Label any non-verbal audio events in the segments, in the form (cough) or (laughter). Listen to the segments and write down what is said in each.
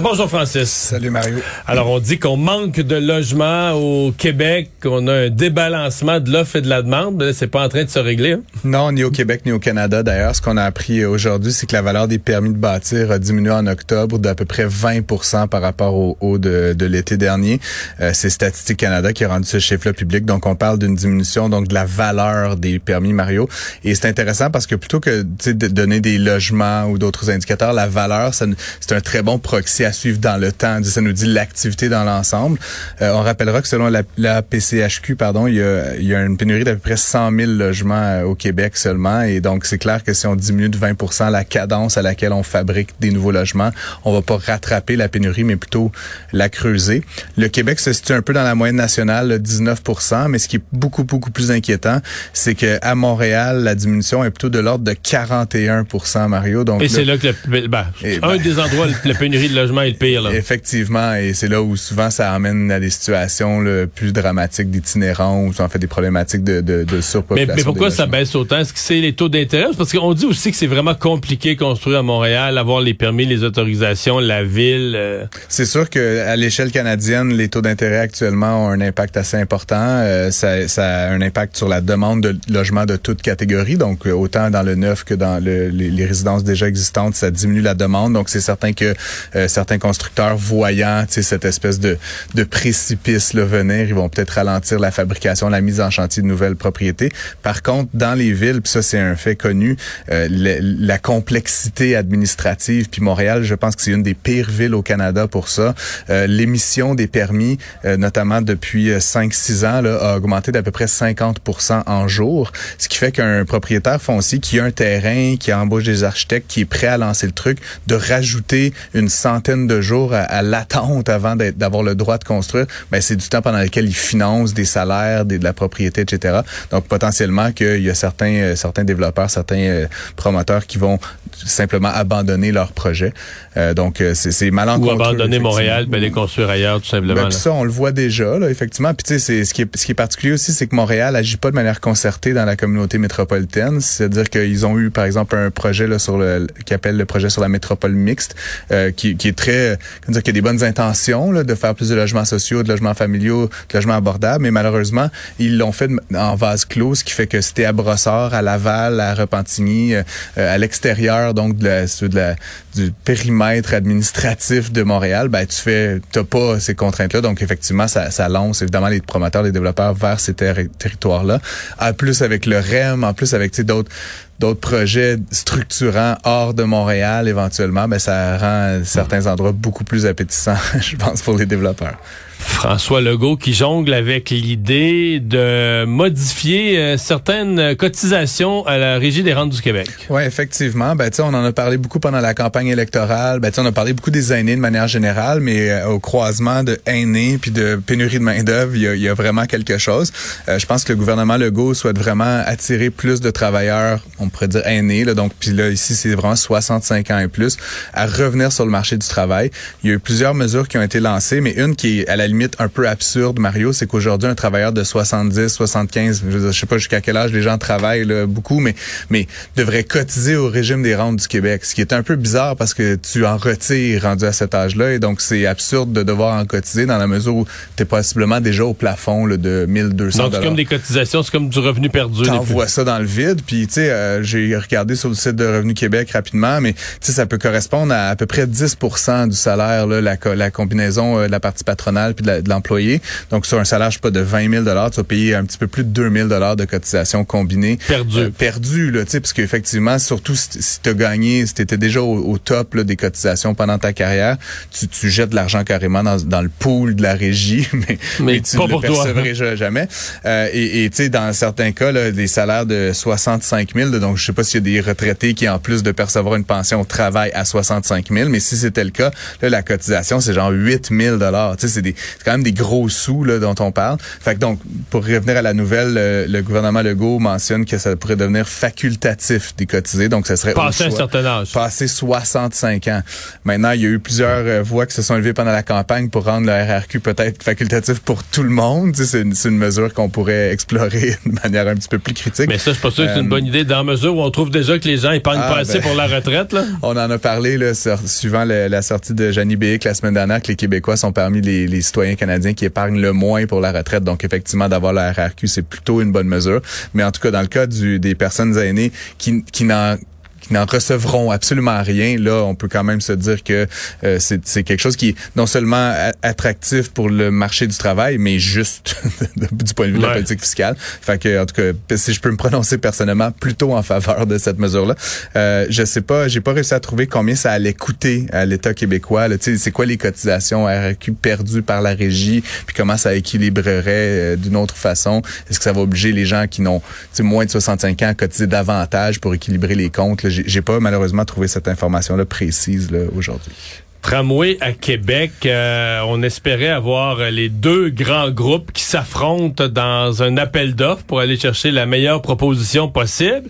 Bonjour Francis. Salut Mario. Alors on dit qu'on manque de logements au Québec, qu'on a un débalancement de l'offre et de la demande, c'est pas en train de se régler. hein? Non, ni au Québec ni au Canada. D'ailleurs, ce qu'on a appris aujourd'hui, c'est que la valeur des permis de bâtir a diminué en octobre d'à peu près 20 par rapport au haut de, de l'été dernier. Euh, c'est Statistique Canada qui a rendu ce chiffre-là public. Donc, on parle d'une diminution donc de la valeur des permis Mario. Et c'est intéressant parce que plutôt que de donner des logements ou d'autres indicateurs, la valeur, c'est un très bon proxy à suivre dans le temps. Ça nous dit l'activité dans l'ensemble. Euh, on rappellera que selon la, la PCHQ, pardon, il y, a, il y a une pénurie d'à peu près 100 000 logements euh, au Québec seulement. Et donc, c'est clair que si on diminue de 20 la cadence à laquelle on fabrique des nouveaux logements, on va pas rattraper la pénurie, mais plutôt la creuser. Le Québec se situe un peu dans la moyenne nationale, là, 19 mais ce qui est beaucoup, beaucoup plus inquiétant, c'est que à Montréal, la diminution est plutôt de l'ordre de 41 Mario. Donc, Et c'est là que le, ben, Et un ben- des endroits la pénurie de logements est le pire. Là. Effectivement, et c'est là où souvent ça amène à des situations là, plus dramatiques d'itinérants ou en fait des problématiques de, de, de surpopulation. mais pourquoi ça baisse autant? Est-ce que c'est les taux d'intérêt? Parce qu'on dit aussi que c'est vraiment compliqué construire à Montréal, avoir les permis, les autorisations, la ville. euh, C'est sûr que à l'échelle canadienne, les taux d'intérêt actuellement ont un impact assez important. Euh, ça, ça a un impact sur la demande de logements de toute catégorie, donc euh, autant dans le neuf que dans le- les, les résidences déjà existantes, ça diminue la demande. Donc c'est certain que euh, certains constructeurs voyant cette espèce de, de précipice là, venir, ils vont peut-être ralentir la fabrication, la mise en chantier de nouvelles propriétés. Par contre, dans les villes, ça c'est un fait connu, euh, le- la complexité administrative, puis Montréal, je pense que c'est une des pires villes au Canada pour ça. Euh, L'émission des permis, euh, notamment depuis 5-6 ans, là, a augmenté d'à peu près 50 en jour, ce qui fait qu'un propriétaire foncier qui a un terrain, qui embauche des architectes, qui est prêt à lancer le truc, de rajouter une centaine de jours à, à l'attente avant d'avoir le droit de construire, ben c'est du temps pendant lequel il finance des salaires, des, de la propriété, etc. Donc potentiellement qu'il y a certains euh, certains développeurs, certains euh, promoteurs qui vont simplement abandonner leur projet. Euh, donc euh, c'est c'est ou malencontreux. abandonner Montréal, puis aller construire ailleurs, tout simplement. Ben, là. ça, on le voit déjà, là, effectivement. Puis tu sais, c'est ce qui est ce qui est particulier aussi, c'est que Montréal agit pas de manière concertée dans la communauté métropolitaine. C'est-à-dire qu'ils ont eu, par exemple, un projet là sur le qui appelle le projet sur la métropole mixte, euh, qui, qui est très, a des bonnes intentions là, de faire plus de logements sociaux, de logements familiaux, de logements abordables, mais malheureusement, ils l'ont fait en vase clos, ce qui fait que c'était à Brossard, à Laval, à Repentigny, euh, euh, à l'extérieur, donc de la, de la- du périmètre administratif de Montréal, ben tu fais, t'as pas ces contraintes-là, donc effectivement, ça, ça lance évidemment les promoteurs, les développeurs vers ces terri- territoires-là. En plus avec le REM, en plus avec d'autres d'autres projets structurants hors de Montréal éventuellement, ben ça rend certains endroits beaucoup plus appétissants, (laughs) je pense, pour les développeurs. François Legault qui jongle avec l'idée de modifier euh, certaines cotisations à la Régie des rentes du Québec. Oui, effectivement. Ben, on en a parlé beaucoup pendant la campagne électorale. Ben, on a parlé beaucoup des aînés de manière générale, mais euh, au croisement de aînés puis de pénurie de main d'œuvre, il y y a vraiment quelque chose. Euh, je pense que le gouvernement Legault souhaite vraiment attirer plus de travailleurs, on pourrait dire aînés. Là, donc, puis là, ici, c'est vraiment 65 ans et plus, à revenir sur le marché du travail. Il y a eu plusieurs mesures qui ont été lancées, mais une qui est à la limite un peu absurde, Mario, c'est qu'aujourd'hui, un travailleur de 70, 75, je, je sais pas jusqu'à quel âge les gens travaillent là, beaucoup, mais, mais devrait cotiser au régime des rentes du Québec. Ce qui est un peu bizarre parce que tu en retires rendu à cet âge-là. Et donc, c'est absurde de devoir en cotiser dans la mesure où tu es possiblement déjà au plafond là, de 1200 Donc, c'est comme des cotisations, c'est comme du revenu perdu. T'envoies ça dans le vide, puis tu sais, euh, j'ai regardé sur le site de Revenu Québec rapidement, mais tu sais, ça peut correspondre à à peu près 10% du salaire, là, la, la combinaison euh, de la partie patronale puis de l'employé. Donc, sur un salaire, je sais pas, de 20 000 tu vas payer un petit peu plus de 2 000 de cotisation combinée. Perdu. Euh, perdu, là, tu sais, parce qu'effectivement, surtout si, tu as gagné, si tu étais déjà au, top là, des cotisations pendant ta carrière, tu, tu jettes de l'argent carrément dans, dans, le pool de la régie, (laughs) mais, mais, tu ne le percevrais jamais. Euh, et tu sais, dans certains cas, là, des salaires de 65 000, donc je sais pas s'il y a des retraités qui, en plus de percevoir une pension, travaillent à 65 000, mais si c'était le cas, là, la cotisation, c'est genre 8 000 Tu sais, c'est quand même des gros sous là, dont on parle. Fait que donc, pour revenir à la nouvelle, le, gouvernement Legault mentionne que ça pourrait devenir facultatif d'y cotiser, donc ça serait passer un certain âge, passer 65 ans. Maintenant, il y a eu plusieurs euh, voix qui se sont élevées pendant la campagne pour rendre le RRQ peut-être facultatif pour tout le monde. Tu sais, c'est une, mesure qu'on pourrait explorer (laughs) de manière un petit peu plus critique. Mais ça, je suis pas sûr que c'est une euh, bonne idée dans la mesure où on trouve déjà que les gens épargnent ah, pas assez ben, pour la retraite. Là. (laughs) On en a parlé là, suivant la sortie de Jeannie Béic la semaine dernière que les Québécois sont parmi les, les, citoyens canadiens qui épargnent le moins pour la retraite. Donc effectivement, d'avoir la RRQ, c'est plutôt une bonne mesure. Mais en tout cas, dans le cas des personnes aînées qui, qui n'en n'en recevront absolument rien, là, on peut quand même se dire que euh, c'est quelque chose qui est non seulement attractif pour le marché du travail, mais juste (laughs) du point de vue de la politique fiscale. Fait que, en tout cas, si je peux me prononcer personnellement, plutôt en faveur de cette mesure-là. Euh, je sais pas, j'ai pas réussi à trouver combien ça allait coûter à l'État québécois. C'est quoi les cotisations RQ perdues par la régie, puis comment ça équilibrerait euh, d'une autre façon? Est-ce que ça va obliger les gens qui n'ont moins de 65 ans à cotiser davantage pour équilibrer les comptes? J'ai pas malheureusement trouvé cette information-là précise aujourd'hui. Tramway à Québec, euh, on espérait avoir les deux grands groupes qui s'affrontent dans un appel d'offres pour aller chercher la meilleure proposition possible,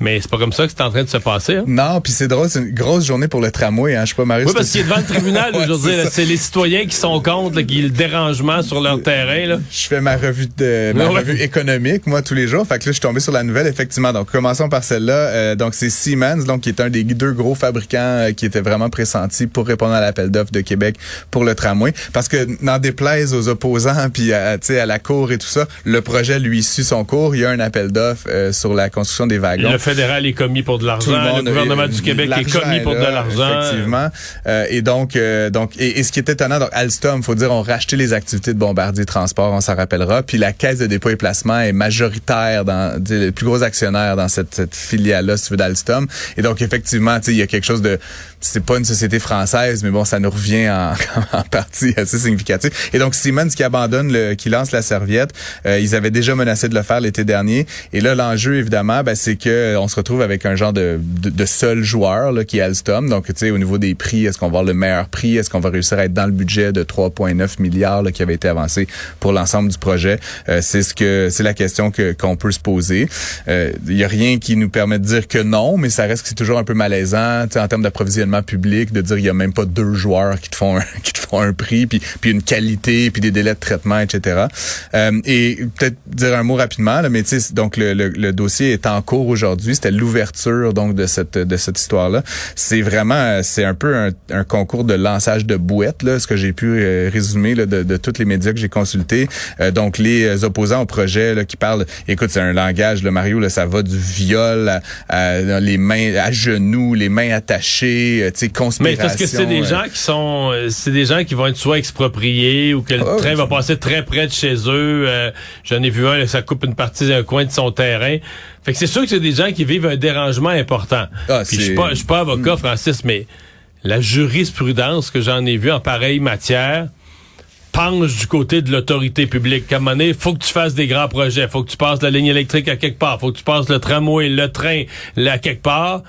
mais c'est pas comme ça que c'est en train de se passer. Hein? Non, puis c'est drôle, c'est une grosse journée pour le tramway, hein. je sais pas Marie. Oui, parce qu'il est devant le tribunal (laughs) aujourd'hui, c'est les citoyens qui sont contre, qui le dérangement sur leur terrain. Là. Je fais ma revue de ma revue économique moi tous les jours, fait que là je suis tombé sur la nouvelle effectivement. Donc commençons par celle-là. Euh, donc c'est Siemens, donc qui est un des deux gros fabricants euh, qui était vraiment pressenti pour répondre à l'appel d'offres de Québec pour le tramway. Parce que n'en déplaise aux opposants puis à, à la cour et tout ça, le projet lui suit son cours. Il y a un appel d'offres euh, sur la construction des wagons. Le fédéral est commis pour de l'argent. Le, gouvernement du Québec est commis pour de l'argent. Effectivement. Euh, et donc, euh, donc, et, ce qui est étonnant, donc Alstom, faut dire, ont racheté les activités de Bombardier Transport, on s'en rappellera. Puis la caisse de dépôt et placement est majoritaire dans le plus gros actionnaire dans cette, cette filiale-là, si tu veux, d'Alstom. Et donc effectivement, il y a quelque chose de, c'est pas une société française, mais bon, ça nous revient en, (laughs) en, partie assez significatif. Et donc Siemens qui abandonne, le, qui lance la serviette, euh, ils avaient déjà menacé de le faire l'été dernier. Et là, l'enjeu évidemment, ben, c'est que on se retrouve avec un genre de, de, seul joueur là, qui est Alstom. Donc, tu sais, au niveau des prix, est-ce qu'on va avoir le meilleur prix? Est-ce qu'on va réussir à être dans le budget de 3,9 milliards là, qui avait été avancé pour l'ensemble du projet? Euh, C'est ce que c'est la question que qu'on peut se poser. Il euh, y a rien qui nous permet de dire que non, mais ça reste que c'est toujours un peu malaisant, en termes d'approvisionnement public, de dire il y a même pas deux joueurs qui te font un, (laughs) qui te font un prix, puis, puis une qualité, puis des délais de traitement, etc. Euh, et peut-être dire un mot rapidement, là, mais tu sais, donc le, le, dossier est en cours aujourd'hui. C'était l'ouverture donc de cette de cette histoire-là. C'est vraiment, c'est un peu un, un, concours de lançage de bouettes, là, ce que j'ai pu euh, résumer là, de, de tous les médias que j'ai consultés. Euh, donc les opposants au projet là, qui parlent, écoute, c'est un langage, le Mario, là, ça va du viol à, les mains à genoux, les mains attachées, tu sais, conspiration. Mais parce que c'est des gens qui sont, c'est des gens qui vont être soit expropriés ou que le ah train va passer très près de chez eux. Euh, j'en ai vu un, ça coupe une partie d'un coin de son terrain. Fait que c'est sûr que c'est des gens qui vivent un dérangement important. Ah, Puis je suis pas, suis pas avocat, Francis, mais la jurisprudence que j'en ai vu en pareille matière penche du côté de l'autorité publique. À un moment donné, faut que tu fasses des grands projets, faut que tu passes la ligne électrique à quelque part, faut que tu passes le tramway, le train là, à quelque part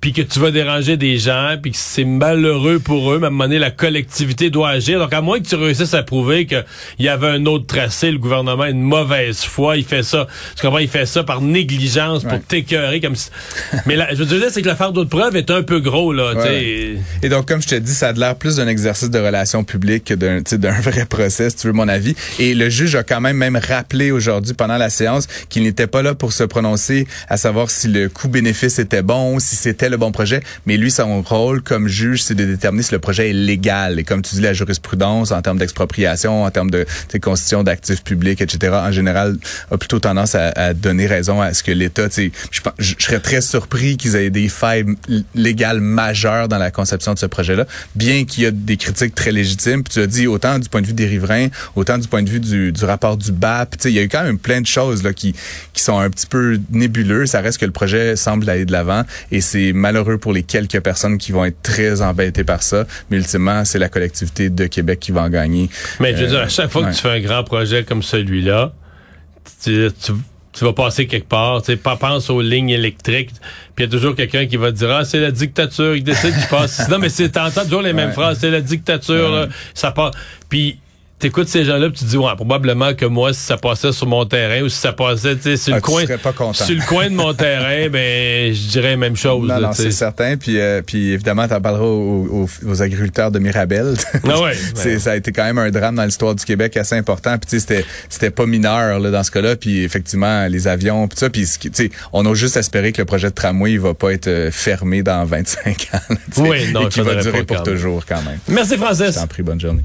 puis que tu vas déranger des gens, puis que c'est malheureux pour eux, mais à un moment donné, la collectivité doit agir. Donc, à moins que tu réussisses à prouver qu'il y avait un autre tracé, le gouvernement a une mauvaise foi, il fait ça, tu comprends, il fait ça par négligence pour t'écœurer comme si... (laughs) Mais là, je veux dire, c'est que l'affaire d'autres preuves est un peu gros, là, Et donc, comme je te dis, ça a l'air plus d'un exercice de relations publiques que d'un, d'un vrai procès, si tu veux mon avis. Et le juge a quand même même rappelé aujourd'hui, pendant la séance, qu'il n'était pas là pour se prononcer à savoir si le coût-bénéfice était bon, si c'était le bon projet, mais lui, son rôle comme juge, c'est de déterminer si le projet est légal. Et comme tu dis, la jurisprudence en termes d'expropriation, en termes de constitution d'actifs publics, etc., en général, a plutôt tendance à, donner raison à ce que l'État, je, je serais très surpris qu'ils aient des failles légales majeures dans la conception de ce projet-là, bien qu'il y a des critiques très légitimes. Puis tu as dit autant du point de vue des riverains, autant du point de vue du, du rapport du BAP. Il y a eu quand même plein de choses là, qui, qui sont un petit peu nébuleuses. Ça reste que le projet semble aller de l'avant et c'est malheureux pour les quelques personnes qui vont être très embêtées par ça. Mais ultimement, c'est la collectivité de Québec qui va en gagner. Mais je veux dire, à chaque fois que tu fais un grand projet comme celui-là, tu, tu vas passer quelque part, tu sais, pas pense aux lignes électriques, puis il y a toujours quelqu'un qui va te dire ah c'est la dictature qui décide qui passe. (laughs) non mais c'est t'entends toujours les mêmes phrases, c'est la dictature, là, ça part. Puis t'écoutes ces gens-là, tu te dis ouais, probablement que moi si ça passait sur mon terrain ou si ça passait, sur le ah, coin, sur le coin de mon (laughs) terrain, ben je dirais la même chose. Non, non, c'est certain. Puis, euh, puis évidemment, t'en parleras aux, aux, agriculteurs de Mirabel. Ah (laughs) ouais, Ça a été quand même un drame dans l'histoire du Québec assez important. Puis tu c'était c'était pas mineur là dans ce cas-là. Puis effectivement, les avions, puis ça, puis tu sais, on a juste espéré que le projet de tramway il va pas être euh, fermé dans 25 ans. oui, non, et va durer pour toujours quand même. Merci Francis. Je t'en prie, bonne journée.